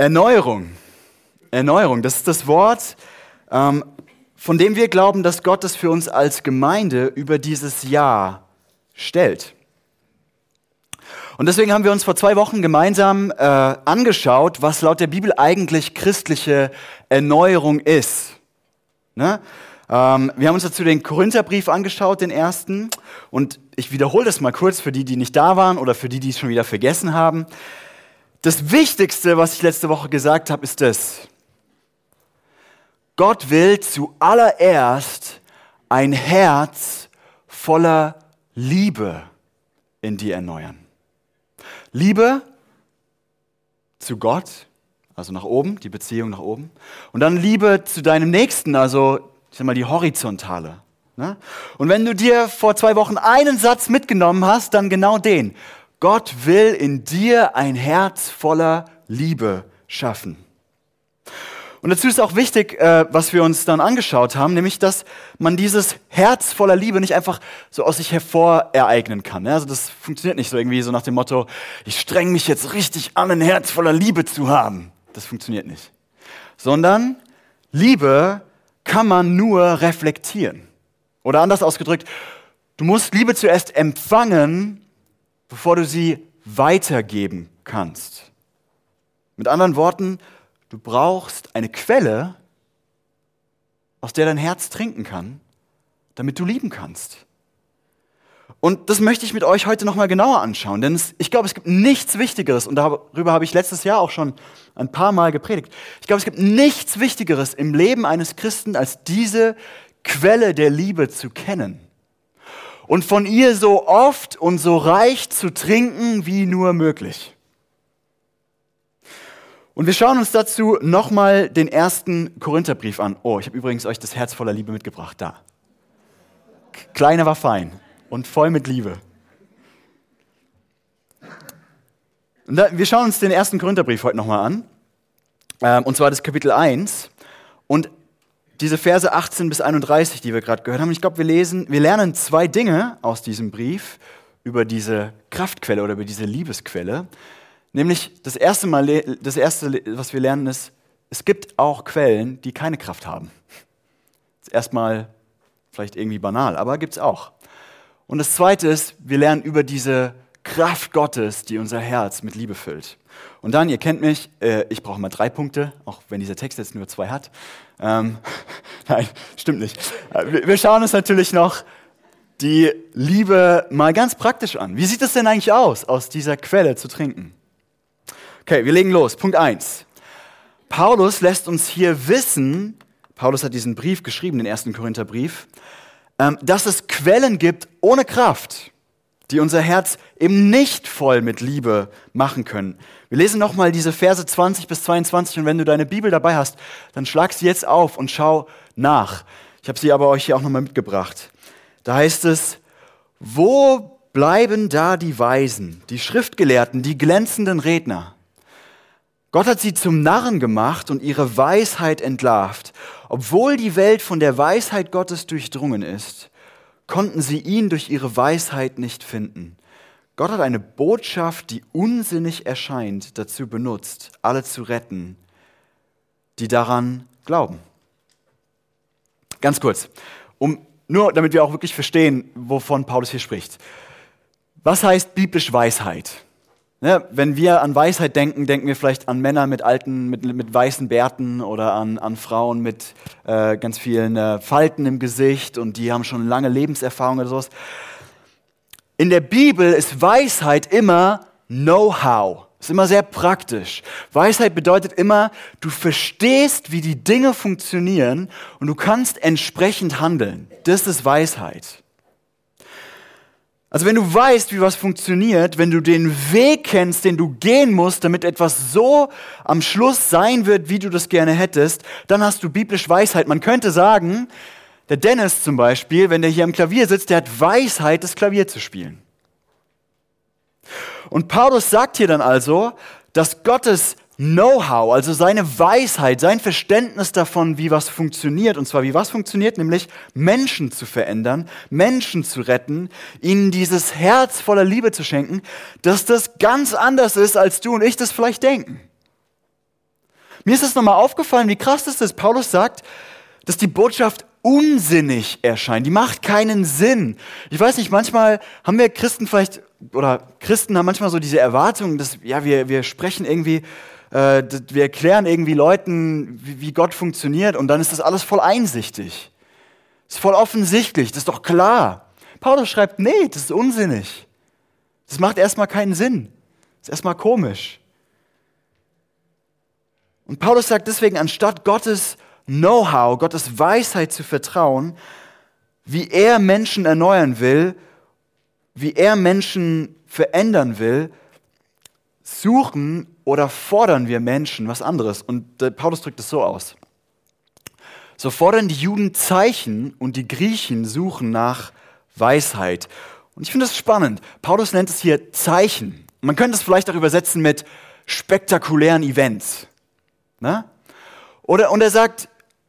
Erneuerung. Erneuerung, das ist das Wort, ähm, von dem wir glauben, dass Gott es für uns als Gemeinde über dieses Jahr stellt. Und deswegen haben wir uns vor zwei Wochen gemeinsam äh, angeschaut, was laut der Bibel eigentlich christliche Erneuerung ist. Ne? Ähm, wir haben uns dazu den Korintherbrief angeschaut, den ersten. Und ich wiederhole das mal kurz für die, die nicht da waren oder für die, die es schon wieder vergessen haben. Das Wichtigste, was ich letzte Woche gesagt habe, ist das. Gott will zuallererst ein Herz voller Liebe in dir erneuern. Liebe zu Gott, also nach oben, die Beziehung nach oben. Und dann Liebe zu deinem Nächsten, also ich sag mal die horizontale. Ne? Und wenn du dir vor zwei Wochen einen Satz mitgenommen hast, dann genau den. Gott will in dir ein Herz voller Liebe schaffen. Und dazu ist auch wichtig, äh, was wir uns dann angeschaut haben, nämlich, dass man dieses Herz voller Liebe nicht einfach so aus sich hervor ereignen kann. Also das funktioniert nicht so irgendwie so nach dem Motto, ich streng mich jetzt richtig an, ein Herz voller Liebe zu haben. Das funktioniert nicht. Sondern Liebe kann man nur reflektieren. Oder anders ausgedrückt, du musst Liebe zuerst empfangen, bevor du sie weitergeben kannst. Mit anderen Worten, du brauchst eine Quelle, aus der dein Herz trinken kann, damit du lieben kannst. Und das möchte ich mit euch heute nochmal genauer anschauen, denn es, ich glaube, es gibt nichts Wichtigeres, und darüber habe ich letztes Jahr auch schon ein paar Mal gepredigt. Ich glaube, es gibt nichts Wichtigeres im Leben eines Christen, als diese Quelle der Liebe zu kennen und von ihr so oft und so reich zu trinken wie nur möglich. Und wir schauen uns dazu nochmal den ersten Korintherbrief an. Oh, ich habe übrigens euch das Herz voller Liebe mitgebracht. Da. Kleiner war fein und voll mit Liebe. Da, wir schauen uns den ersten Korintherbrief heute nochmal an. Ähm, und zwar das Kapitel 1. Und diese Verse 18 bis 31, die wir gerade gehört haben, ich glaube, wir lesen, wir lernen zwei Dinge aus diesem Brief über diese Kraftquelle oder über diese Liebesquelle. Nämlich das erste Mal, das erste, was wir lernen, ist, es gibt auch Quellen, die keine Kraft haben. Das ist erstmal vielleicht irgendwie banal, aber gibt es auch. Und das zweite ist, wir lernen über diese Kraft Gottes, die unser Herz mit Liebe füllt. Und dann, ihr kennt mich, äh, ich brauche mal drei Punkte, auch wenn dieser Text jetzt nur zwei hat. Ähm, nein, stimmt nicht. Äh, wir, schauen uns natürlich noch die Liebe mal ganz praktisch an. Wie sieht es denn eigentlich aus, aus dieser Quelle zu trinken? Okay, wir legen los. Punkt eins. Paulus lässt uns hier wissen, Paulus hat diesen Brief geschrieben, den ersten Korintherbrief, ähm, dass es Quellen gibt ohne Kraft, die unser Herz eben nicht voll mit Liebe machen können. Wir lesen nochmal diese Verse 20 bis 22 und wenn du deine Bibel dabei hast, dann schlag sie jetzt auf und schau nach. Ich habe sie aber euch hier auch nochmal mitgebracht. Da heißt es, wo bleiben da die Weisen, die Schriftgelehrten, die glänzenden Redner? Gott hat sie zum Narren gemacht und ihre Weisheit entlarvt. Obwohl die Welt von der Weisheit Gottes durchdrungen ist, konnten sie ihn durch ihre Weisheit nicht finden. Gott hat eine Botschaft, die unsinnig erscheint, dazu benutzt, alle zu retten, die daran glauben. Ganz kurz, um, nur damit wir auch wirklich verstehen, wovon Paulus hier spricht. Was heißt biblisch Weisheit? Ne, wenn wir an Weisheit denken, denken wir vielleicht an Männer mit alten, mit, mit weißen Bärten oder an, an Frauen mit äh, ganz vielen äh, Falten im Gesicht und die haben schon lange Lebenserfahrung oder sowas. In der Bibel ist Weisheit immer Know-how. Ist immer sehr praktisch. Weisheit bedeutet immer, du verstehst, wie die Dinge funktionieren und du kannst entsprechend handeln. Das ist Weisheit. Also wenn du weißt, wie was funktioniert, wenn du den Weg kennst, den du gehen musst, damit etwas so am Schluss sein wird, wie du das gerne hättest, dann hast du biblisch Weisheit. Man könnte sagen, der Dennis zum Beispiel, wenn der hier am Klavier sitzt, der hat Weisheit, das Klavier zu spielen. Und Paulus sagt hier dann also, dass Gottes Know-how, also seine Weisheit, sein Verständnis davon, wie was funktioniert, und zwar wie was funktioniert, nämlich Menschen zu verändern, Menschen zu retten, ihnen dieses Herz voller Liebe zu schenken, dass das ganz anders ist, als du und ich das vielleicht denken. Mir ist es nochmal aufgefallen, wie krass ist das? Paulus sagt, dass die Botschaft unsinnig erscheint. Die macht keinen Sinn. Ich weiß nicht, manchmal haben wir Christen vielleicht, oder Christen haben manchmal so diese Erwartung, dass, ja, wir, wir sprechen irgendwie, äh, wir erklären irgendwie Leuten, wie, wie Gott funktioniert und dann ist das alles voll einsichtig. Das ist voll offensichtlich, das ist doch klar. Paulus schreibt, nee, das ist unsinnig. Das macht erstmal keinen Sinn. Das ist erstmal komisch. Und Paulus sagt deswegen, anstatt Gottes Know-how, Gottes Weisheit zu vertrauen, wie er Menschen erneuern will, wie er Menschen verändern will, suchen oder fordern wir Menschen was anderes. Und äh, Paulus drückt es so aus. So fordern die Juden Zeichen und die Griechen suchen nach Weisheit. Und ich finde das spannend. Paulus nennt es hier Zeichen. Man könnte es vielleicht auch übersetzen mit spektakulären Events. Na? Oder, und er sagt,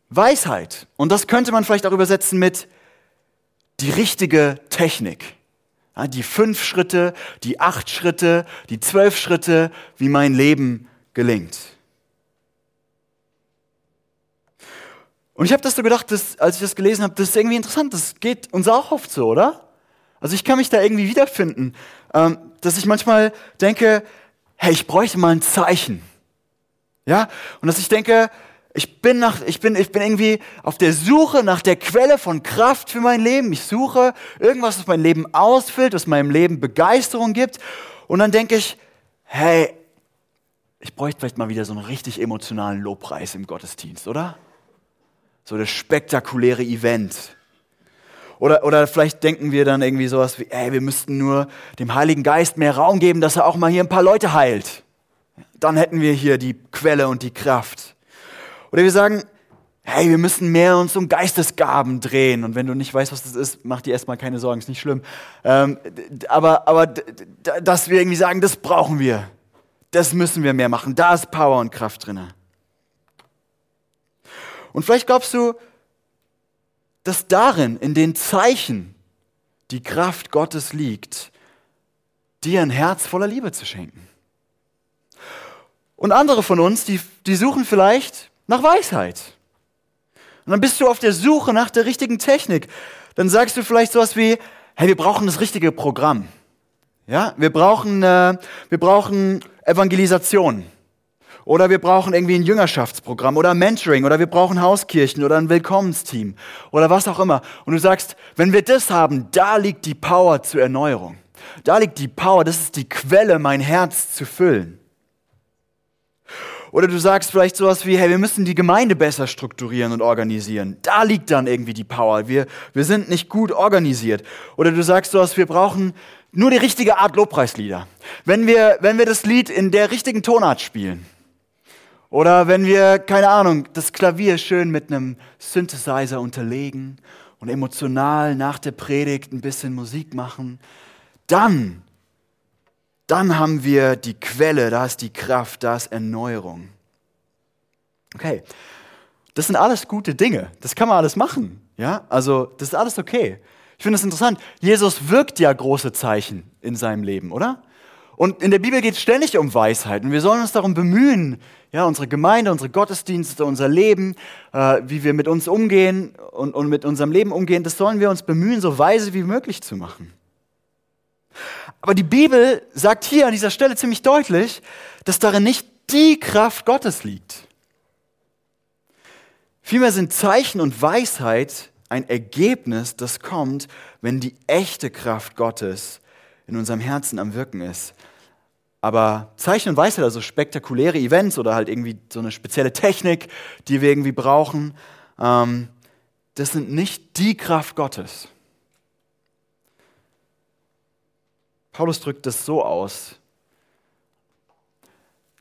Weisheit. Und das könnte man vielleicht auch übersetzen mit die richtige Technik. Ja, die fünf Schritte, die acht Schritte, die zwölf Schritte, wie mein Leben gelingt. Und ich habe das so gedacht, dass, als ich das gelesen habe, das ist irgendwie interessant. Das geht uns auch oft so, oder? Also ich kann mich da irgendwie wiederfinden, ähm, dass ich manchmal denke, hey, ich bräuchte mal ein Zeichen. Ja? Und dass ich denke, ich bin, nach, ich, bin, ich bin irgendwie auf der Suche nach der Quelle von Kraft für mein Leben. Ich suche irgendwas, was mein Leben ausfüllt, was meinem Leben Begeisterung gibt. Und dann denke ich, hey, ich bräuchte vielleicht mal wieder so einen richtig emotionalen Lobpreis im Gottesdienst, oder? So das spektakuläre Event. Oder, oder vielleicht denken wir dann irgendwie sowas wie, ey, wir müssten nur dem Heiligen Geist mehr Raum geben, dass er auch mal hier ein paar Leute heilt. Dann hätten wir hier die Quelle und die Kraft. Oder wir sagen, hey, wir müssen mehr uns um Geistesgaben drehen. Und wenn du nicht weißt, was das ist, mach dir erstmal keine Sorgen, ist nicht schlimm. Ähm, aber, aber dass wir irgendwie sagen, das brauchen wir. Das müssen wir mehr machen. Da ist Power und Kraft drin. Und vielleicht glaubst du, dass darin, in den Zeichen, die Kraft Gottes liegt, dir ein Herz voller Liebe zu schenken. Und andere von uns, die, die suchen vielleicht nach Weisheit. Und dann bist du auf der Suche nach der richtigen Technik. Dann sagst du vielleicht sowas wie, hey, wir brauchen das richtige Programm. Ja, wir brauchen, äh, wir brauchen Evangelisation. Oder wir brauchen irgendwie ein Jüngerschaftsprogramm oder Mentoring oder wir brauchen Hauskirchen oder ein Willkommensteam oder was auch immer. Und du sagst, wenn wir das haben, da liegt die Power zur Erneuerung. Da liegt die Power, das ist die Quelle, mein Herz zu füllen. Oder du sagst vielleicht sowas wie, hey, wir müssen die Gemeinde besser strukturieren und organisieren. Da liegt dann irgendwie die Power. Wir, wir sind nicht gut organisiert. Oder du sagst sowas, wir brauchen nur die richtige Art Lobpreislieder. Wenn wir, wenn wir das Lied in der richtigen Tonart spielen. Oder wenn wir, keine Ahnung, das Klavier schön mit einem Synthesizer unterlegen und emotional nach der Predigt ein bisschen Musik machen, dann dann haben wir die Quelle, da ist die Kraft, da ist Erneuerung. Okay, das sind alles gute Dinge. Das kann man alles machen. Ja, also das ist alles okay. Ich finde es interessant. Jesus wirkt ja große Zeichen in seinem Leben, oder? Und in der Bibel geht es ständig um Weisheit. Und wir sollen uns darum bemühen, ja, unsere Gemeinde, unsere Gottesdienste, unser Leben, äh, wie wir mit uns umgehen und, und mit unserem Leben umgehen, das sollen wir uns bemühen, so weise wie möglich zu machen. Aber die Bibel sagt hier an dieser Stelle ziemlich deutlich, dass darin nicht die Kraft Gottes liegt. Vielmehr sind Zeichen und Weisheit ein Ergebnis, das kommt, wenn die echte Kraft Gottes in unserem Herzen am Wirken ist. Aber Zeichen und Weisheit, also spektakuläre Events oder halt irgendwie so eine spezielle Technik, die wir irgendwie brauchen, ähm, das sind nicht die Kraft Gottes. Paulus drückt das so aus.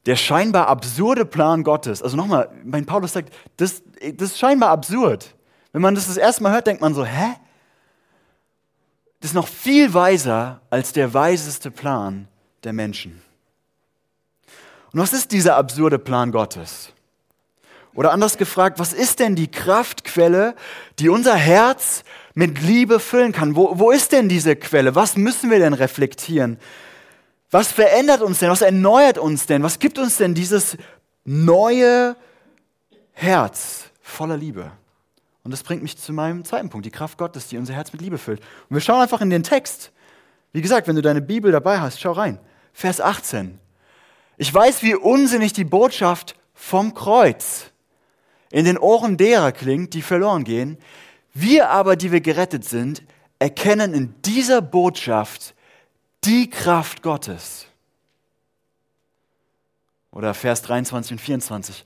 Der scheinbar absurde Plan Gottes, also nochmal, mein Paulus sagt, das, das ist scheinbar absurd. Wenn man das das erste Mal hört, denkt man so, hä? Das ist noch viel weiser als der weiseste Plan der Menschen. Und was ist dieser absurde Plan Gottes? Oder anders gefragt, was ist denn die Kraftquelle, die unser Herz mit Liebe füllen kann. Wo, wo ist denn diese Quelle? Was müssen wir denn reflektieren? Was verändert uns denn? Was erneuert uns denn? Was gibt uns denn dieses neue Herz voller Liebe. Und das bringt mich zu meinem zweiten Punkt, die Kraft Gottes, die unser Herz mit Liebe füllt. Und wir schauen einfach in den Text. Wie gesagt, wenn du deine Bibel dabei hast, schau rein. Vers 18. Ich weiß, wie unsinnig die Botschaft vom Kreuz in den Ohren derer klingt, die verloren gehen. Wir aber, die wir gerettet sind, erkennen in dieser Botschaft die Kraft Gottes. Oder Vers 23 und 24.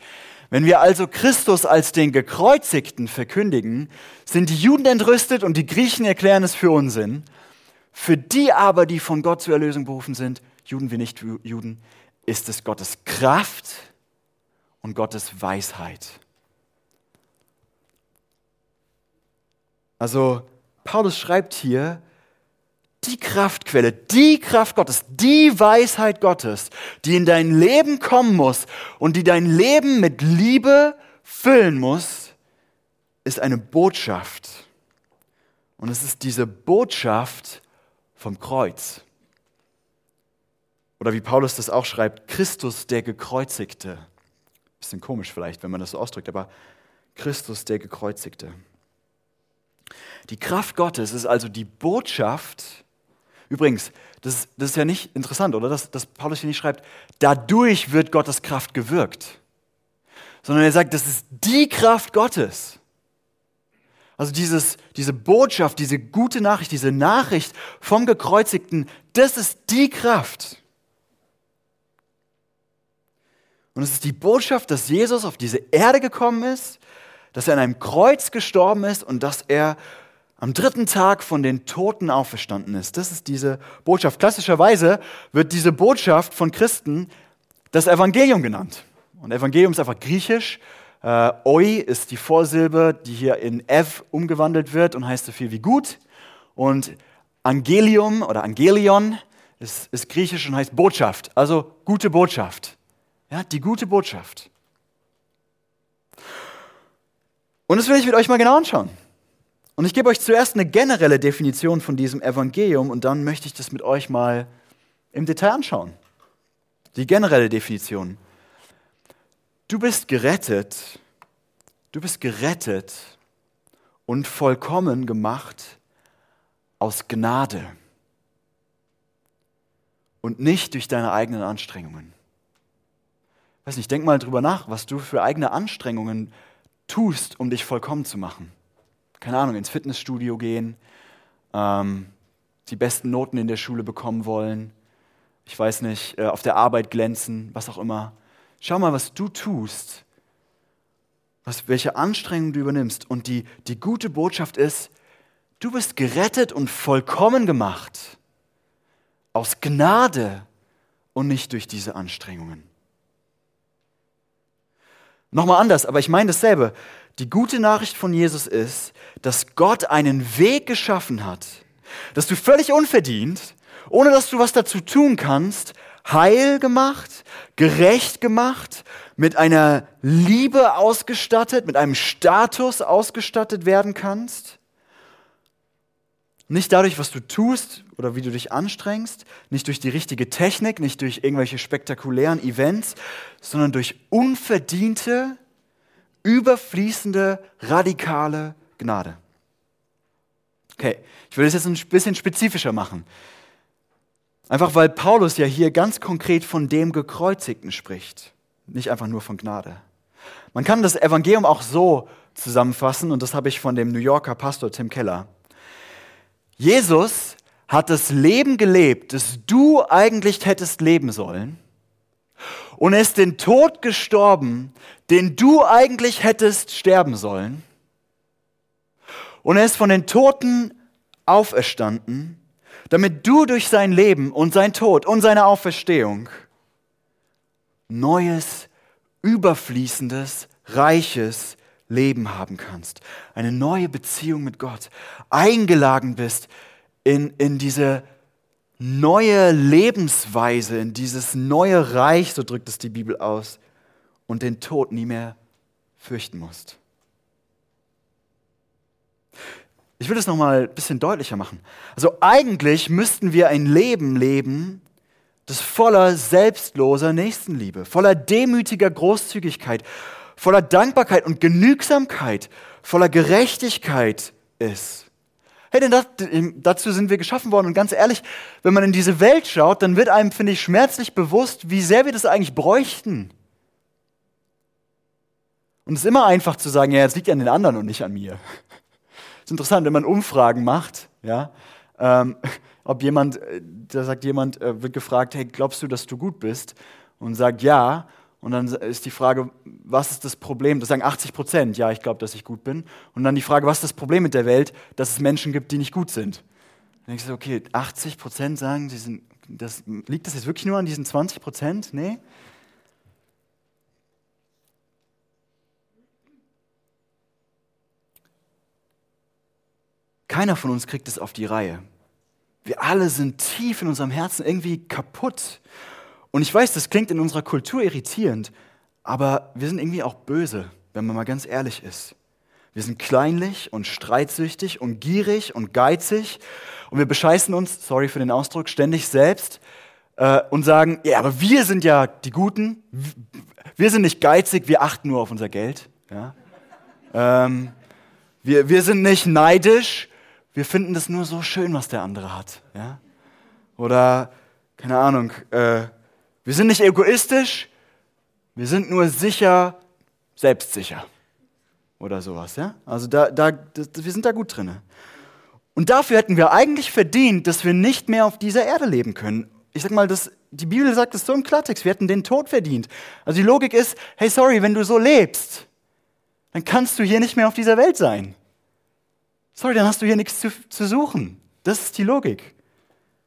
Wenn wir also Christus als den Gekreuzigten verkündigen, sind die Juden entrüstet und die Griechen erklären es für Unsinn. Für die aber, die von Gott zur Erlösung berufen sind, Juden wie nicht Juden, ist es Gottes Kraft und Gottes Weisheit. Also Paulus schreibt hier, die Kraftquelle, die Kraft Gottes, die Weisheit Gottes, die in dein Leben kommen muss und die dein Leben mit Liebe füllen muss, ist eine Botschaft. Und es ist diese Botschaft vom Kreuz. Oder wie Paulus das auch schreibt, Christus der Gekreuzigte. Bisschen komisch vielleicht, wenn man das so ausdrückt, aber Christus der Gekreuzigte. Die Kraft Gottes ist also die Botschaft, Übrigens, das ist, das ist ja nicht interessant, oder? Dass, dass Paulus hier nicht schreibt, dadurch wird Gottes Kraft gewirkt. Sondern er sagt, das ist die Kraft Gottes. Also dieses, diese Botschaft, diese gute Nachricht, diese Nachricht vom Gekreuzigten, das ist die Kraft. Und es ist die Botschaft, dass Jesus auf diese Erde gekommen ist, dass er an einem Kreuz gestorben ist und dass er am dritten Tag von den Toten auferstanden ist. Das ist diese Botschaft. Klassischerweise wird diese Botschaft von Christen das Evangelium genannt. Und Evangelium ist einfach griechisch. Äh, Oi ist die Vorsilbe, die hier in Ev umgewandelt wird und heißt so viel wie gut. Und Angelium oder Angelion ist, ist griechisch und heißt Botschaft, also gute Botschaft. Ja, die gute Botschaft. Und das will ich mit euch mal genau anschauen. Und ich gebe euch zuerst eine generelle Definition von diesem Evangelium und dann möchte ich das mit euch mal im Detail anschauen. Die generelle Definition. Du bist gerettet, du bist gerettet und vollkommen gemacht aus Gnade und nicht durch deine eigenen Anstrengungen. weiß nicht, denk mal drüber nach, was du für eigene Anstrengungen tust, um dich vollkommen zu machen keine Ahnung, ins Fitnessstudio gehen, ähm, die besten Noten in der Schule bekommen wollen, ich weiß nicht, äh, auf der Arbeit glänzen, was auch immer. Schau mal, was du tust, was, welche Anstrengung du übernimmst. Und die, die gute Botschaft ist, du bist gerettet und vollkommen gemacht. Aus Gnade und nicht durch diese Anstrengungen. Nochmal anders, aber ich meine dasselbe. Die gute Nachricht von Jesus ist, dass Gott einen Weg geschaffen hat, dass du völlig unverdient, ohne dass du was dazu tun kannst, heil gemacht, gerecht gemacht, mit einer Liebe ausgestattet, mit einem Status ausgestattet werden kannst. Nicht dadurch, was du tust oder wie du dich anstrengst, nicht durch die richtige Technik, nicht durch irgendwelche spektakulären Events, sondern durch unverdiente, überfließende, radikale Gnade. Okay, ich will das jetzt ein bisschen spezifischer machen. Einfach weil Paulus ja hier ganz konkret von dem Gekreuzigten spricht, nicht einfach nur von Gnade. Man kann das Evangelium auch so zusammenfassen, und das habe ich von dem New Yorker Pastor Tim Keller. Jesus hat das Leben gelebt, das du eigentlich hättest leben sollen, und er ist den Tod gestorben, den du eigentlich hättest sterben sollen. Und er ist von den Toten auferstanden, damit du durch sein Leben und sein Tod und seine Auferstehung neues, überfließendes, reiches Leben haben kannst. Eine neue Beziehung mit Gott. Eingeladen bist in, in diese neue Lebensweise, in dieses neue Reich, so drückt es die Bibel aus, und den Tod nie mehr fürchten musst. Ich will das nochmal ein bisschen deutlicher machen. Also eigentlich müssten wir ein Leben leben, das voller selbstloser Nächstenliebe, voller demütiger Großzügigkeit, voller Dankbarkeit und Genügsamkeit, voller Gerechtigkeit ist. Hey, denn das, dazu sind wir geschaffen worden. Und ganz ehrlich, wenn man in diese Welt schaut, dann wird einem, finde ich, schmerzlich bewusst, wie sehr wir das eigentlich bräuchten. Und es ist immer einfach zu sagen, ja, es liegt ja an den anderen und nicht an mir. Es ist interessant, wenn man Umfragen macht, ja, ähm, ob jemand, äh, da sagt jemand, äh, wird gefragt, hey, glaubst du, dass du gut bist? Und sagt ja. Und dann ist die Frage, was ist das Problem? Das sagen 80 Prozent, ja, ich glaube, dass ich gut bin. Und dann die Frage, was ist das Problem mit der Welt? Dass es Menschen gibt, die nicht gut sind. Dann denkst du, okay, 80 Prozent sagen, sie sind, das, liegt das jetzt wirklich nur an diesen 20 Prozent? Nee. Keiner von uns kriegt es auf die Reihe. Wir alle sind tief in unserem Herzen irgendwie kaputt. Und ich weiß, das klingt in unserer Kultur irritierend, aber wir sind irgendwie auch böse, wenn man mal ganz ehrlich ist. Wir sind kleinlich und streitsüchtig und gierig und geizig und wir bescheißen uns, sorry für den Ausdruck, ständig selbst äh, und sagen, ja, aber wir sind ja die Guten, wir sind nicht geizig, wir achten nur auf unser Geld. Ja? Ähm, wir, wir sind nicht neidisch, wir finden das nur so schön, was der andere hat. Ja? Oder, keine Ahnung, äh, wir sind nicht egoistisch, wir sind nur sicher, selbstsicher. Oder sowas. Ja? Also da, da, das, wir sind da gut drin. Und dafür hätten wir eigentlich verdient, dass wir nicht mehr auf dieser Erde leben können. Ich sag mal, das, die Bibel sagt es so im Klartext, wir hätten den Tod verdient. Also die Logik ist, hey, sorry, wenn du so lebst, dann kannst du hier nicht mehr auf dieser Welt sein. Sorry, dann hast du hier nichts zu, zu suchen. Das ist die Logik.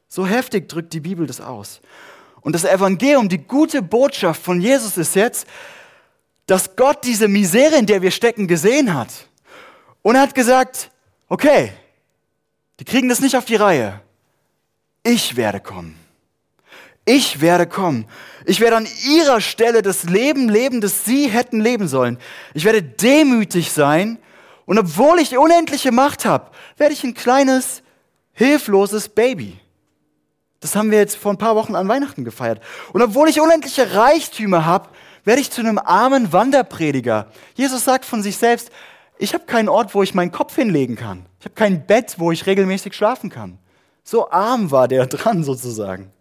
So heftig drückt die Bibel das aus. Und das Evangelium, die gute Botschaft von Jesus ist jetzt, dass Gott diese Misere, in der wir stecken, gesehen hat. Und er hat gesagt, okay, die kriegen das nicht auf die Reihe. Ich werde kommen. Ich werde kommen. Ich werde an ihrer Stelle das Leben leben, das sie hätten leben sollen. Ich werde demütig sein und obwohl ich unendliche Macht habe, werde ich ein kleines, hilfloses Baby. Das haben wir jetzt vor ein paar Wochen an Weihnachten gefeiert. Und obwohl ich unendliche Reichtümer habe, werde ich zu einem armen Wanderprediger. Jesus sagt von sich selbst, ich habe keinen Ort, wo ich meinen Kopf hinlegen kann. Ich habe kein Bett, wo ich regelmäßig schlafen kann. So arm war der dran sozusagen.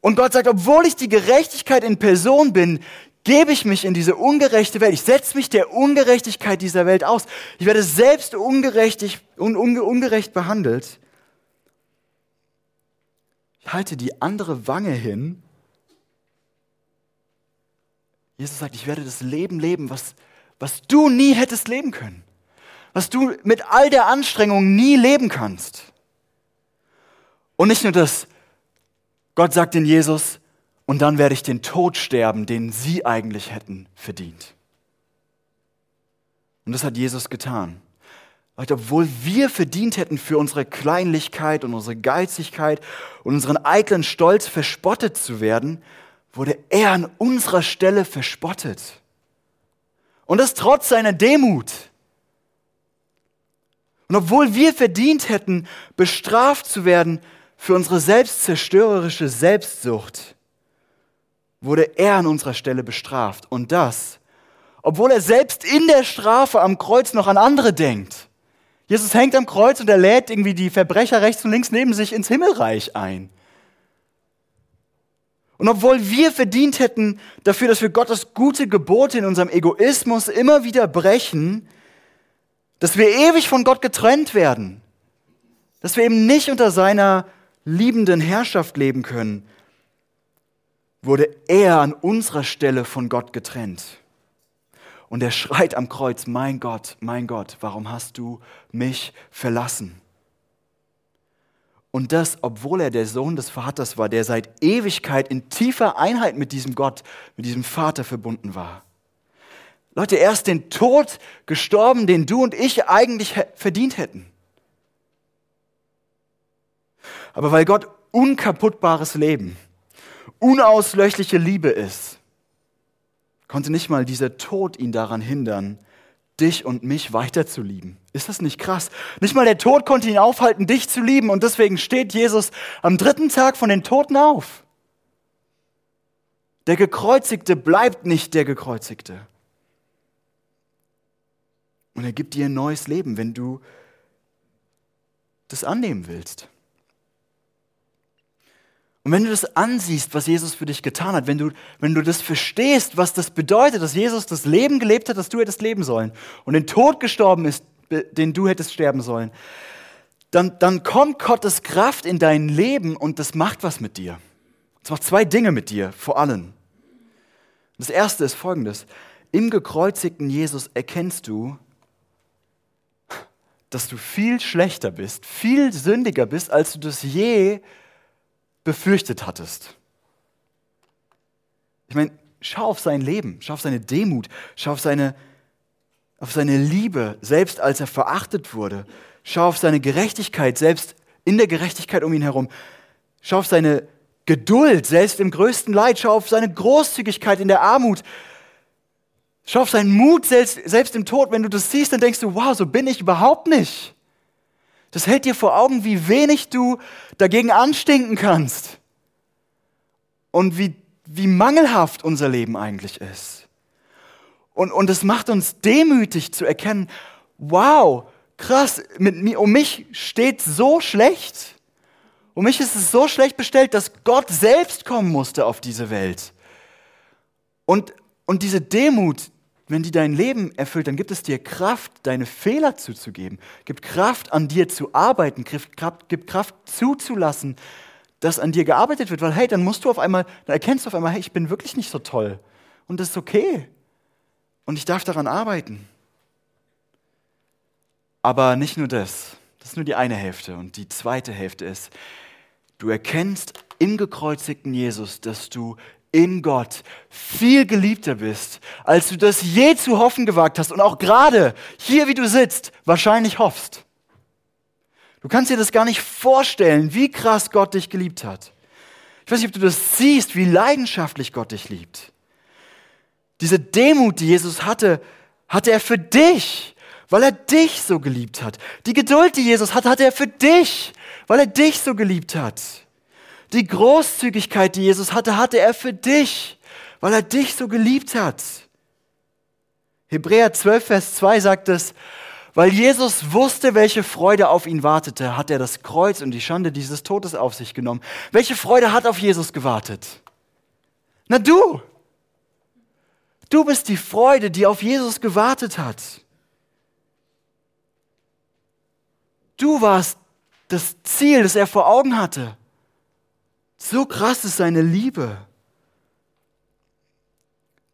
Und Gott sagt, obwohl ich die Gerechtigkeit in Person bin, gebe ich mich in diese ungerechte Welt. Ich setze mich der Ungerechtigkeit dieser Welt aus. Ich werde selbst ungerechtig, un, unge, ungerecht behandelt. Ich halte die andere Wange hin. Jesus sagt, ich werde das Leben leben, was, was du nie hättest leben können. Was du mit all der Anstrengung nie leben kannst. Und nicht nur das. Gott sagt in Jesus, und dann werde ich den Tod sterben, den sie eigentlich hätten verdient. Und das hat Jesus getan. Obwohl wir verdient hätten, für unsere Kleinlichkeit und unsere Geizigkeit und unseren eitlen Stolz verspottet zu werden, wurde er an unserer Stelle verspottet. Und das trotz seiner Demut. Und obwohl wir verdient hätten, bestraft zu werden für unsere selbstzerstörerische Selbstsucht, wurde er an unserer Stelle bestraft. Und das, obwohl er selbst in der Strafe am Kreuz noch an andere denkt. Jesus hängt am Kreuz und er lädt irgendwie die Verbrecher rechts und links neben sich ins Himmelreich ein. Und obwohl wir verdient hätten dafür, dass wir Gottes gute Gebote in unserem Egoismus immer wieder brechen, dass wir ewig von Gott getrennt werden, dass wir eben nicht unter seiner liebenden Herrschaft leben können, wurde er an unserer Stelle von Gott getrennt. Und er schreit am Kreuz, mein Gott, mein Gott, warum hast du mich verlassen? Und das, obwohl er der Sohn des Vaters war, der seit Ewigkeit in tiefer Einheit mit diesem Gott, mit diesem Vater verbunden war. Leute, er ist den Tod gestorben, den du und ich eigentlich verdient hätten. Aber weil Gott unkaputtbares Leben unauslöschliche Liebe ist, konnte nicht mal dieser Tod ihn daran hindern, dich und mich weiterzulieben. Ist das nicht krass? Nicht mal der Tod konnte ihn aufhalten, dich zu lieben. Und deswegen steht Jesus am dritten Tag von den Toten auf. Der Gekreuzigte bleibt nicht der Gekreuzigte. Und er gibt dir ein neues Leben, wenn du das annehmen willst. Und wenn du das ansiehst, was Jesus für dich getan hat, wenn du, wenn du das verstehst, was das bedeutet, dass Jesus das Leben gelebt hat, das du hättest leben sollen und den Tod gestorben ist, den du hättest sterben sollen, dann, dann kommt Gottes Kraft in dein Leben und das macht was mit dir. Es macht zwei Dinge mit dir, vor allem. Das erste ist folgendes. Im gekreuzigten Jesus erkennst du, dass du viel schlechter bist, viel sündiger bist, als du das je befürchtet hattest. Ich meine, schau auf sein Leben, schau auf seine Demut, schau auf seine, auf seine Liebe, selbst als er verachtet wurde. Schau auf seine Gerechtigkeit, selbst in der Gerechtigkeit um ihn herum. Schau auf seine Geduld, selbst im größten Leid. Schau auf seine Großzügigkeit in der Armut. Schau auf seinen Mut, selbst, selbst im Tod. Wenn du das siehst, dann denkst du, wow, so bin ich überhaupt nicht. Das hält dir vor Augen, wie wenig du dagegen anstinken kannst. Und wie, wie mangelhaft unser Leben eigentlich ist. Und, und es macht uns demütig zu erkennen, wow, krass, mit mir, um mich steht so schlecht. Um mich ist es so schlecht bestellt, dass Gott selbst kommen musste auf diese Welt. Und, und diese Demut, wenn die dein Leben erfüllt, dann gibt es dir Kraft, deine Fehler zuzugeben, gibt Kraft, an dir zu arbeiten, gibt Kraft zuzulassen, dass an dir gearbeitet wird, weil hey, dann musst du auf einmal, dann erkennst du auf einmal, hey, ich bin wirklich nicht so toll. Und das ist okay. Und ich darf daran arbeiten. Aber nicht nur das, das ist nur die eine Hälfte. Und die zweite Hälfte ist, du erkennst im gekreuzigten Jesus, dass du in Gott viel geliebter bist, als du das je zu hoffen gewagt hast und auch gerade hier, wie du sitzt, wahrscheinlich hoffst. Du kannst dir das gar nicht vorstellen, wie krass Gott dich geliebt hat. Ich weiß nicht, ob du das siehst, wie leidenschaftlich Gott dich liebt. Diese Demut, die Jesus hatte, hatte er für dich, weil er dich so geliebt hat. Die Geduld, die Jesus hat, hatte er für dich, weil er dich so geliebt hat. Die Großzügigkeit, die Jesus hatte, hatte er für dich, weil er dich so geliebt hat. Hebräer 12, Vers 2 sagt es, weil Jesus wusste, welche Freude auf ihn wartete, hat er das Kreuz und die Schande dieses Todes auf sich genommen. Welche Freude hat auf Jesus gewartet? Na du! Du bist die Freude, die auf Jesus gewartet hat. Du warst das Ziel, das er vor Augen hatte. So krass ist seine Liebe.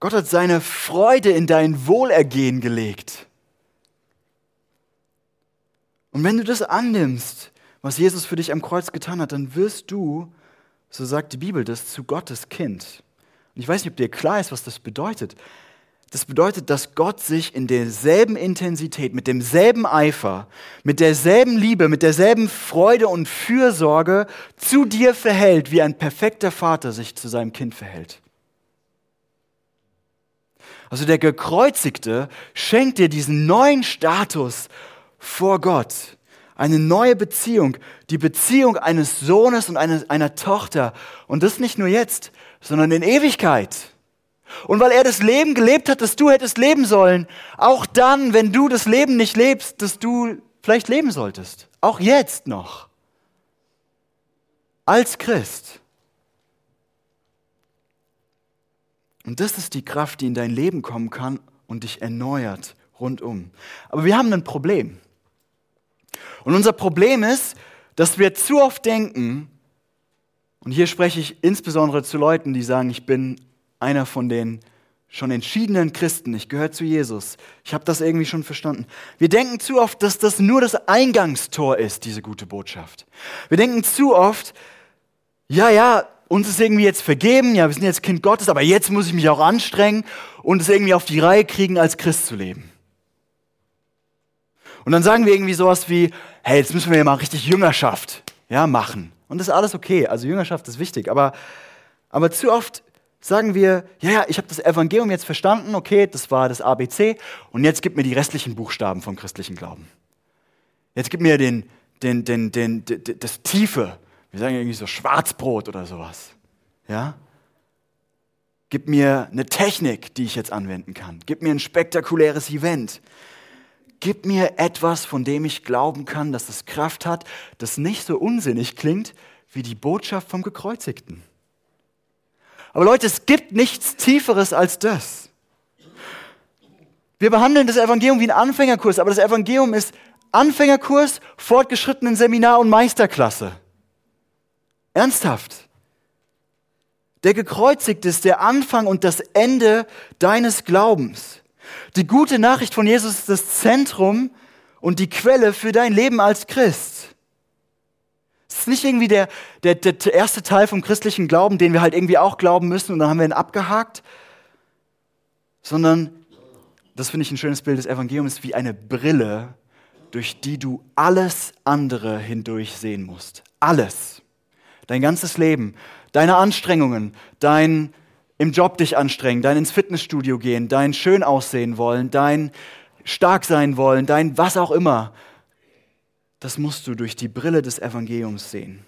Gott hat seine Freude in dein Wohlergehen gelegt. Und wenn du das annimmst, was Jesus für dich am Kreuz getan hat, dann wirst du, so sagt die Bibel, das zu Gottes Kind. Und ich weiß nicht, ob dir klar ist, was das bedeutet. Das bedeutet, dass Gott sich in derselben Intensität, mit demselben Eifer, mit derselben Liebe, mit derselben Freude und Fürsorge zu dir verhält, wie ein perfekter Vater sich zu seinem Kind verhält. Also der Gekreuzigte schenkt dir diesen neuen Status vor Gott, eine neue Beziehung, die Beziehung eines Sohnes und einer, einer Tochter. Und das nicht nur jetzt, sondern in Ewigkeit. Und weil er das Leben gelebt hat, das du hättest leben sollen, auch dann, wenn du das Leben nicht lebst, das du vielleicht leben solltest. Auch jetzt noch. Als Christ. Und das ist die Kraft, die in dein Leben kommen kann und dich erneuert rundum. Aber wir haben ein Problem. Und unser Problem ist, dass wir zu oft denken, und hier spreche ich insbesondere zu Leuten, die sagen, ich bin einer von den schon entschiedenen Christen, ich gehöre zu Jesus. Ich habe das irgendwie schon verstanden. Wir denken zu oft, dass das nur das Eingangstor ist, diese gute Botschaft. Wir denken zu oft, ja, ja, uns ist irgendwie jetzt vergeben, ja, wir sind jetzt Kind Gottes, aber jetzt muss ich mich auch anstrengen und es irgendwie auf die Reihe kriegen, als Christ zu leben. Und dann sagen wir irgendwie sowas wie, hey, jetzt müssen wir ja mal richtig Jüngerschaft ja, machen. Und das ist alles okay, also Jüngerschaft ist wichtig, aber, aber zu oft sagen wir, ja, ja, ich habe das Evangelium jetzt verstanden, okay, das war das ABC und jetzt gib mir die restlichen Buchstaben vom christlichen Glauben. Jetzt gib mir den, den, den, den, den das Tiefe, wir sagen irgendwie so Schwarzbrot oder sowas. Ja? Gib mir eine Technik, die ich jetzt anwenden kann. Gib mir ein spektakuläres Event. Gib mir etwas, von dem ich glauben kann, dass es Kraft hat, das nicht so unsinnig klingt wie die Botschaft vom Gekreuzigten. Aber Leute, es gibt nichts Tieferes als das. Wir behandeln das Evangelium wie ein Anfängerkurs, aber das Evangelium ist Anfängerkurs, fortgeschrittenen Seminar und Meisterklasse. Ernsthaft. Der gekreuzigt ist der Anfang und das Ende deines Glaubens. Die gute Nachricht von Jesus ist das Zentrum und die Quelle für dein Leben als Christ. Ist nicht irgendwie der, der, der erste Teil vom christlichen Glauben, den wir halt irgendwie auch glauben müssen und dann haben wir ihn abgehakt, sondern, das finde ich ein schönes Bild, das Evangelium ist wie eine Brille, durch die du alles andere hindurch sehen musst. Alles. Dein ganzes Leben, deine Anstrengungen, dein im Job dich anstrengen, dein ins Fitnessstudio gehen, dein schön aussehen wollen, dein stark sein wollen, dein was auch immer, das musst du durch die Brille des Evangeliums sehen.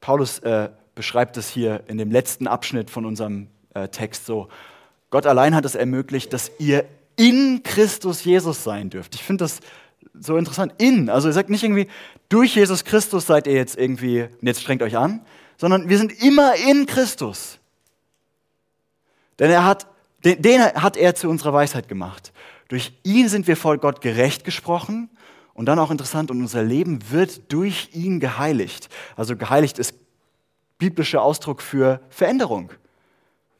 Paulus äh, beschreibt es hier in dem letzten Abschnitt von unserem äh, Text so. Gott allein hat es ermöglicht, dass ihr in Christus Jesus sein dürft. Ich finde das so interessant. In. Also er sagt nicht irgendwie, durch Jesus Christus seid ihr jetzt irgendwie, und jetzt strengt euch an, sondern wir sind immer in Christus. Denn er hat, den, den hat er zu unserer Weisheit gemacht. Durch ihn sind wir vor Gott gerecht gesprochen und dann auch interessant, und unser Leben wird durch ihn geheiligt. Also geheiligt ist biblischer Ausdruck für Veränderung,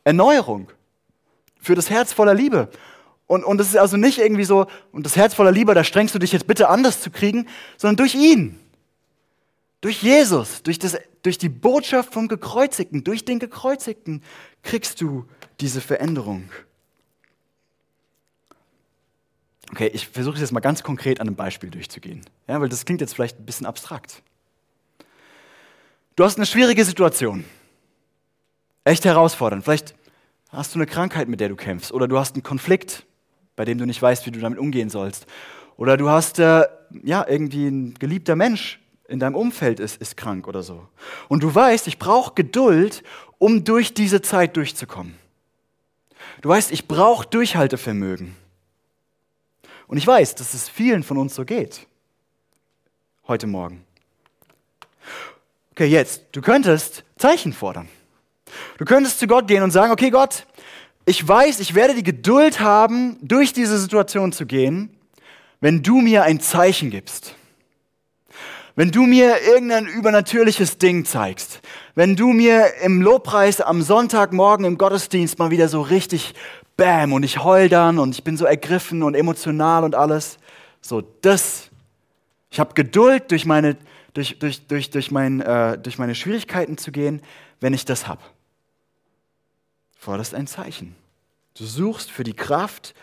Erneuerung, für das Herz voller Liebe. Und, und ist also nicht irgendwie so, und das Herz voller Liebe, da strengst du dich jetzt bitte anders zu kriegen, sondern durch ihn. Durch Jesus, durch, das, durch die Botschaft vom Gekreuzigten, durch den Gekreuzigten kriegst du diese Veränderung. Okay, ich versuche es jetzt mal ganz konkret an einem Beispiel durchzugehen, ja, weil das klingt jetzt vielleicht ein bisschen abstrakt. Du hast eine schwierige Situation, echt herausfordernd. Vielleicht hast du eine Krankheit, mit der du kämpfst, oder du hast einen Konflikt, bei dem du nicht weißt, wie du damit umgehen sollst, oder du hast äh, ja irgendwie ein geliebter Mensch, in deinem Umfeld ist, ist krank oder so. Und du weißt, ich brauche Geduld, um durch diese Zeit durchzukommen. Du weißt, ich brauche Durchhaltevermögen. Und ich weiß, dass es vielen von uns so geht. Heute Morgen. Okay, jetzt, du könntest Zeichen fordern. Du könntest zu Gott gehen und sagen, okay Gott, ich weiß, ich werde die Geduld haben, durch diese Situation zu gehen, wenn du mir ein Zeichen gibst. Wenn du mir irgendein übernatürliches Ding zeigst, wenn du mir im Lobpreis am Sonntagmorgen im Gottesdienst mal wieder so richtig Bam und ich heul dann und ich bin so ergriffen und emotional und alles, so das, ich habe Geduld durch meine, durch, durch, durch, durch, mein, äh, durch meine Schwierigkeiten zu gehen, wenn ich das habe. Forderst ein Zeichen. Du suchst für die Kraft,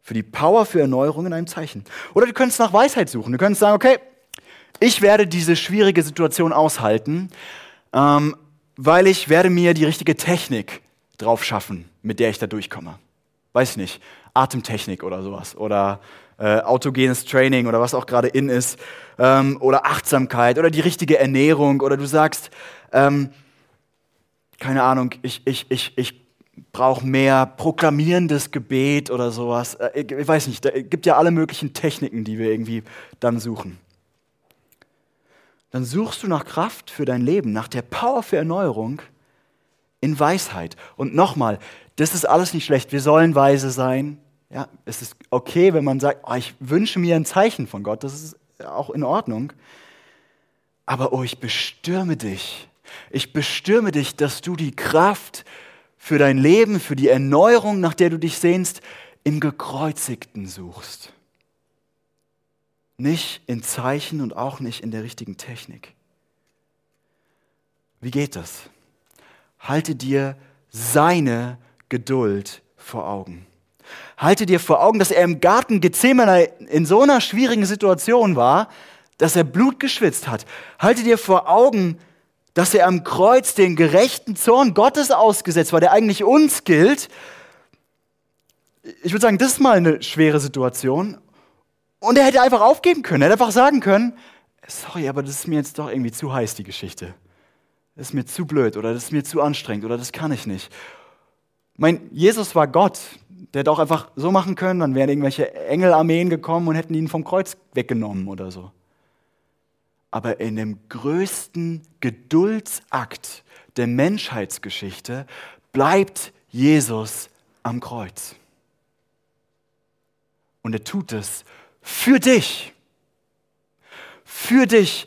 für die Power, für Erneuerungen ein Zeichen. Oder du könntest nach Weisheit suchen. Du könntest sagen, okay, ich werde diese schwierige Situation aushalten, ähm, weil ich werde mir die richtige Technik drauf schaffen, mit der ich da durchkomme. Weiß ich nicht, Atemtechnik oder sowas oder äh, autogenes Training oder was auch gerade in ist ähm, oder Achtsamkeit oder die richtige Ernährung oder du sagst, ähm, keine Ahnung, ich, ich, ich, ich brauche mehr proklamierendes Gebet oder sowas. Äh, ich weiß nicht, da gibt ja alle möglichen Techniken, die wir irgendwie dann suchen dann suchst du nach Kraft für dein Leben, nach der Power für Erneuerung in Weisheit. Und nochmal, das ist alles nicht schlecht. Wir sollen weise sein. Ja, es ist okay, wenn man sagt, oh, ich wünsche mir ein Zeichen von Gott. Das ist auch in Ordnung. Aber oh, ich bestürme dich. Ich bestürme dich, dass du die Kraft für dein Leben, für die Erneuerung, nach der du dich sehnst, im Gekreuzigten suchst. Nicht in Zeichen und auch nicht in der richtigen Technik. Wie geht das? Halte dir seine Geduld vor Augen. Halte dir vor Augen, dass er im Garten Gethsemane in so einer schwierigen Situation war, dass er Blut geschwitzt hat. Halte dir vor Augen, dass er am Kreuz den gerechten Zorn Gottes ausgesetzt war, der eigentlich uns gilt. Ich würde sagen, das ist mal eine schwere Situation. Und er hätte einfach aufgeben können. Er hätte einfach sagen können, sorry, aber das ist mir jetzt doch irgendwie zu heiß, die Geschichte. Das ist mir zu blöd oder das ist mir zu anstrengend oder das kann ich nicht. Mein Jesus war Gott. Der hätte auch einfach so machen können, dann wären irgendwelche Engelarmeen gekommen und hätten ihn vom Kreuz weggenommen oder so. Aber in dem größten Geduldsakt der Menschheitsgeschichte bleibt Jesus am Kreuz. Und er tut es für dich. Für dich.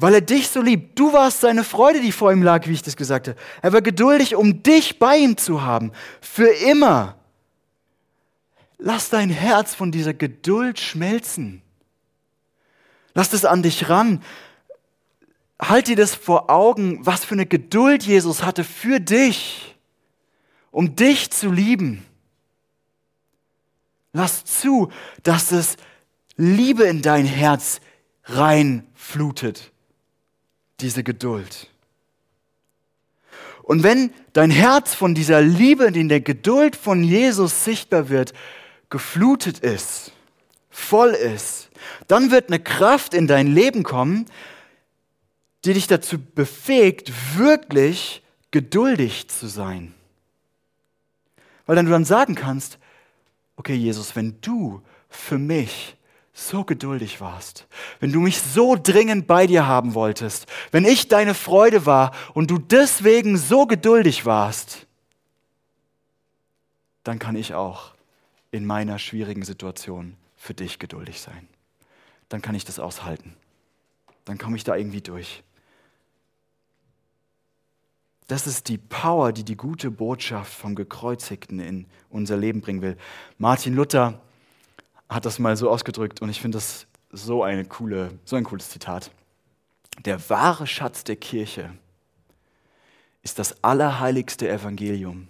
Weil er dich so liebt. Du warst seine Freude, die vor ihm lag, wie ich das gesagt habe. Er war geduldig, um dich bei ihm zu haben. Für immer. Lass dein Herz von dieser Geduld schmelzen. Lass es an dich ran. Halt dir das vor Augen, was für eine Geduld Jesus hatte für dich, um dich zu lieben. Lass zu, dass es Liebe in dein Herz reinflutet, diese Geduld. Und wenn dein Herz von dieser Liebe, in der Geduld von Jesus sichtbar wird, geflutet ist, voll ist, dann wird eine Kraft in dein Leben kommen, die dich dazu befähigt, wirklich geduldig zu sein. Weil dann du dann sagen kannst, okay Jesus, wenn du für mich so geduldig warst, wenn du mich so dringend bei dir haben wolltest, wenn ich deine Freude war und du deswegen so geduldig warst, dann kann ich auch in meiner schwierigen Situation für dich geduldig sein. Dann kann ich das aushalten. Dann komme ich da irgendwie durch. Das ist die Power, die die gute Botschaft vom Gekreuzigten in unser Leben bringen will. Martin Luther hat das mal so ausgedrückt und ich finde das so, eine coole, so ein cooles Zitat. Der wahre Schatz der Kirche ist das allerheiligste Evangelium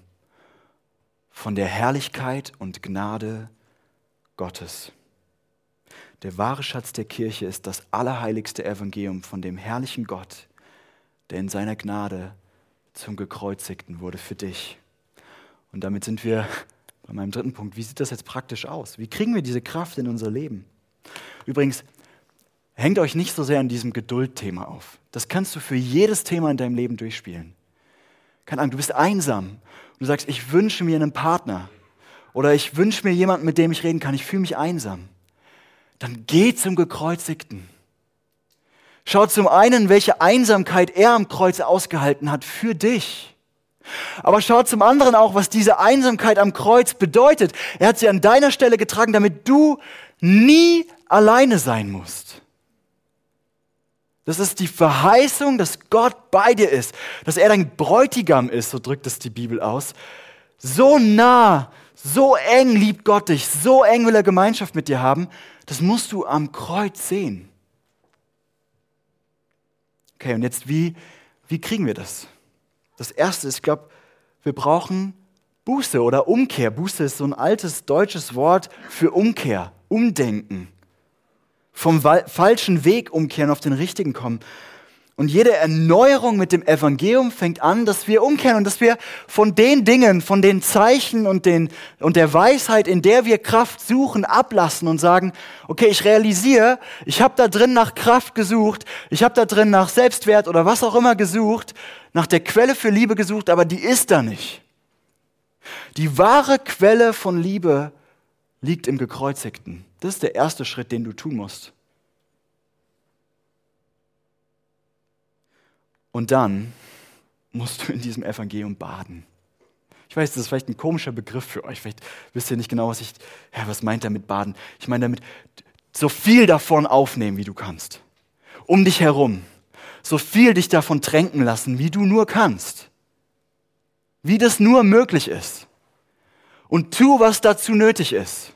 von der Herrlichkeit und Gnade Gottes. Der wahre Schatz der Kirche ist das allerheiligste Evangelium von dem herrlichen Gott, der in seiner Gnade zum Gekreuzigten wurde für dich. Und damit sind wir bei meinem dritten Punkt. Wie sieht das jetzt praktisch aus? Wie kriegen wir diese Kraft in unser Leben? Übrigens, hängt euch nicht so sehr an diesem Geduldthema auf. Das kannst du für jedes Thema in deinem Leben durchspielen. Keine Ahnung, du bist einsam und du sagst, ich wünsche mir einen Partner oder ich wünsche mir jemanden, mit dem ich reden kann, ich fühle mich einsam. Dann geh zum Gekreuzigten. Schau zum einen, welche Einsamkeit er am Kreuz ausgehalten hat für dich. Aber schau zum anderen auch, was diese Einsamkeit am Kreuz bedeutet. Er hat sie an deiner Stelle getragen, damit du nie alleine sein musst. Das ist die Verheißung, dass Gott bei dir ist, dass er dein Bräutigam ist, so drückt es die Bibel aus. So nah, so eng liebt Gott dich, so eng will er Gemeinschaft mit dir haben. Das musst du am Kreuz sehen. Okay, und jetzt, wie, wie kriegen wir das? Das Erste ist, ich glaube, wir brauchen Buße oder Umkehr. Buße ist so ein altes deutsches Wort für Umkehr, Umdenken. Vom falschen Weg umkehren, auf den richtigen kommen. Und jede Erneuerung mit dem Evangelium fängt an, dass wir umkehren und dass wir von den Dingen, von den Zeichen und, den, und der Weisheit, in der wir Kraft suchen, ablassen und sagen, okay, ich realisiere, ich habe da drin nach Kraft gesucht, ich habe da drin nach Selbstwert oder was auch immer gesucht, nach der Quelle für Liebe gesucht, aber die ist da nicht. Die wahre Quelle von Liebe liegt im Gekreuzigten. Das ist der erste Schritt, den du tun musst. Und dann musst du in diesem Evangelium baden. Ich weiß, das ist vielleicht ein komischer Begriff für euch. Vielleicht wisst ihr nicht genau, was ich, ja, was meint er mit baden? Ich meine damit, so viel davon aufnehmen, wie du kannst. Um dich herum. So viel dich davon tränken lassen, wie du nur kannst. Wie das nur möglich ist. Und tu, was dazu nötig ist.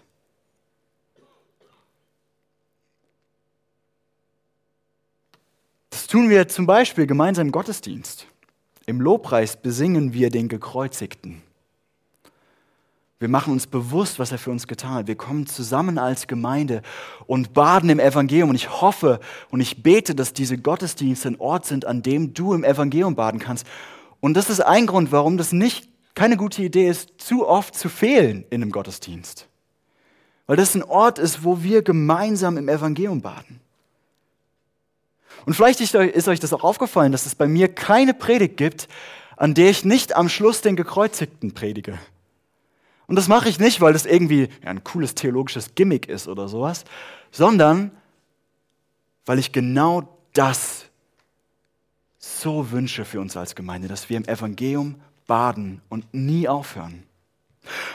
Tun wir zum Beispiel gemeinsam Gottesdienst. Im Lobpreis besingen wir den Gekreuzigten. Wir machen uns bewusst, was er für uns getan hat. Wir kommen zusammen als Gemeinde und baden im Evangelium. Und ich hoffe und ich bete, dass diese Gottesdienste ein Ort sind, an dem du im Evangelium baden kannst. Und das ist ein Grund, warum das nicht keine gute Idee ist, zu oft zu fehlen in einem Gottesdienst. Weil das ein Ort ist, wo wir gemeinsam im Evangelium baden. Und vielleicht ist euch das auch aufgefallen, dass es bei mir keine Predigt gibt, an der ich nicht am Schluss den Gekreuzigten predige. Und das mache ich nicht, weil das irgendwie ein cooles theologisches Gimmick ist oder sowas, sondern weil ich genau das so wünsche für uns als Gemeinde, dass wir im Evangelium baden und nie aufhören.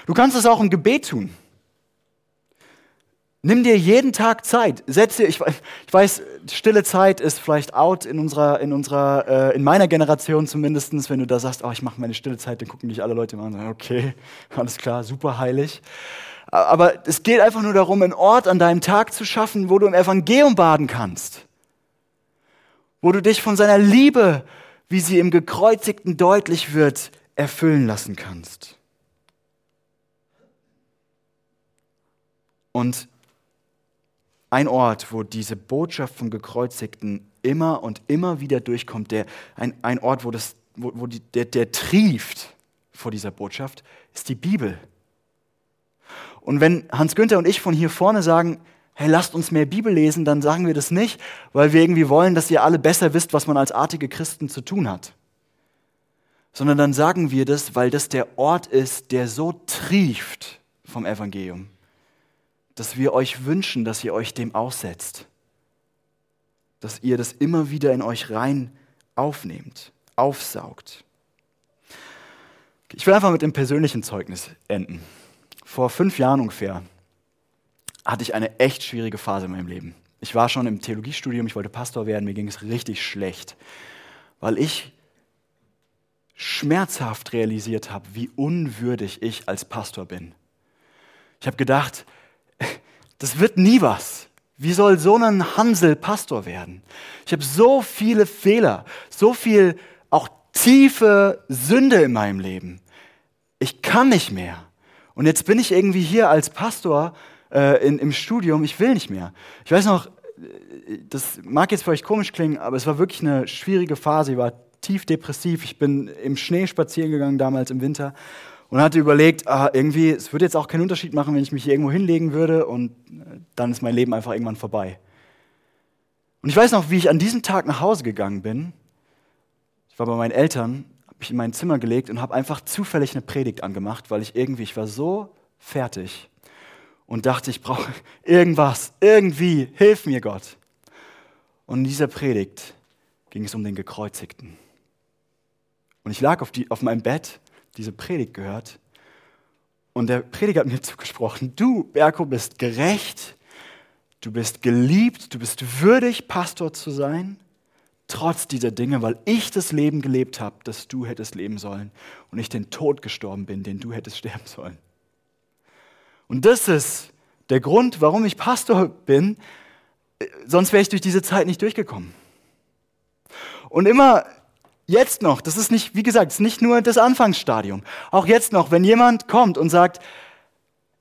Du kannst es auch im Gebet tun. Nimm dir jeden Tag Zeit. Setz dir, ich, ich weiß, stille Zeit ist vielleicht out in unserer, in unserer, äh, in meiner Generation zumindest, wenn du da sagst, oh, ich mache meine stille Zeit, dann gucken dich alle Leute mal an, okay, alles klar, super heilig. Aber es geht einfach nur darum, einen Ort an deinem Tag zu schaffen, wo du im Evangelium baden kannst. Wo du dich von seiner Liebe, wie sie im Gekreuzigten deutlich wird, erfüllen lassen kannst. Und ein Ort, wo diese Botschaft vom Gekreuzigten immer und immer wieder durchkommt, der, ein, ein Ort, wo, das, wo, wo die, der, der trieft vor dieser Botschaft, ist die Bibel. Und wenn Hans Günther und ich von hier vorne sagen, hey, lasst uns mehr Bibel lesen, dann sagen wir das nicht, weil wir irgendwie wollen, dass ihr alle besser wisst, was man als artige Christen zu tun hat. Sondern dann sagen wir das, weil das der Ort ist, der so trieft vom Evangelium dass wir euch wünschen, dass ihr euch dem aussetzt. Dass ihr das immer wieder in euch rein aufnehmt, aufsaugt. Ich will einfach mit dem persönlichen Zeugnis enden. Vor fünf Jahren ungefähr hatte ich eine echt schwierige Phase in meinem Leben. Ich war schon im Theologiestudium, ich wollte Pastor werden, mir ging es richtig schlecht, weil ich schmerzhaft realisiert habe, wie unwürdig ich als Pastor bin. Ich habe gedacht, das wird nie was. Wie soll so ein Hansel Pastor werden? Ich habe so viele Fehler, so viel auch tiefe Sünde in meinem Leben. Ich kann nicht mehr. Und jetzt bin ich irgendwie hier als Pastor äh, in, im Studium, ich will nicht mehr. Ich weiß noch, das mag jetzt für euch komisch klingen, aber es war wirklich eine schwierige Phase. Ich war tief depressiv. Ich bin im Schnee spazieren gegangen damals im Winter und hatte überlegt, ah, irgendwie, es würde jetzt auch keinen Unterschied machen, wenn ich mich hier irgendwo hinlegen würde und äh, dann ist mein Leben einfach irgendwann vorbei. Und ich weiß noch, wie ich an diesem Tag nach Hause gegangen bin. Ich war bei meinen Eltern, habe mich in mein Zimmer gelegt und habe einfach zufällig eine Predigt angemacht, weil ich irgendwie, ich war so fertig und dachte, ich brauche irgendwas, irgendwie, hilf mir Gott. Und in dieser Predigt ging es um den Gekreuzigten. Und ich lag auf, die, auf meinem Bett diese Predigt gehört und der Prediger hat mir zugesprochen, du, Berko, bist gerecht, du bist geliebt, du bist würdig, Pastor zu sein, trotz dieser Dinge, weil ich das Leben gelebt habe, das du hättest leben sollen und ich den Tod gestorben bin, den du hättest sterben sollen. Und das ist der Grund, warum ich Pastor bin, sonst wäre ich durch diese Zeit nicht durchgekommen. Und immer Jetzt noch, das ist nicht, wie gesagt, ist nicht nur das Anfangsstadium. Auch jetzt noch, wenn jemand kommt und sagt,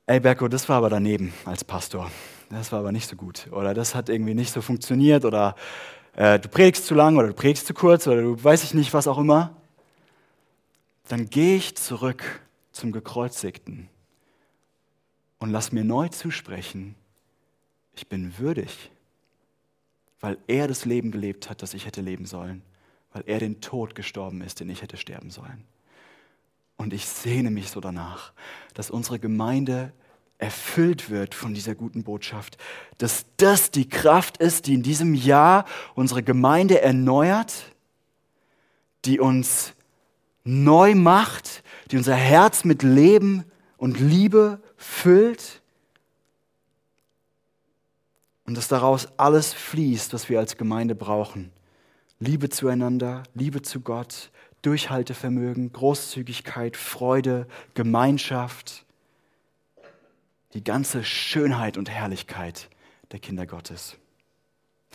ey Berko, das war aber daneben als Pastor. Das war aber nicht so gut. Oder das hat irgendwie nicht so funktioniert. Oder äh, du prägst zu lang oder du prägst zu kurz oder du weiß ich nicht, was auch immer. Dann gehe ich zurück zum Gekreuzigten und lass mir neu zusprechen, ich bin würdig, weil er das Leben gelebt hat, das ich hätte leben sollen weil er den Tod gestorben ist, den ich hätte sterben sollen. Und ich sehne mich so danach, dass unsere Gemeinde erfüllt wird von dieser guten Botschaft, dass das die Kraft ist, die in diesem Jahr unsere Gemeinde erneuert, die uns neu macht, die unser Herz mit Leben und Liebe füllt und dass daraus alles fließt, was wir als Gemeinde brauchen, Liebe zueinander, Liebe zu Gott, Durchhaltevermögen, Großzügigkeit, Freude, Gemeinschaft, die ganze Schönheit und Herrlichkeit der Kinder Gottes.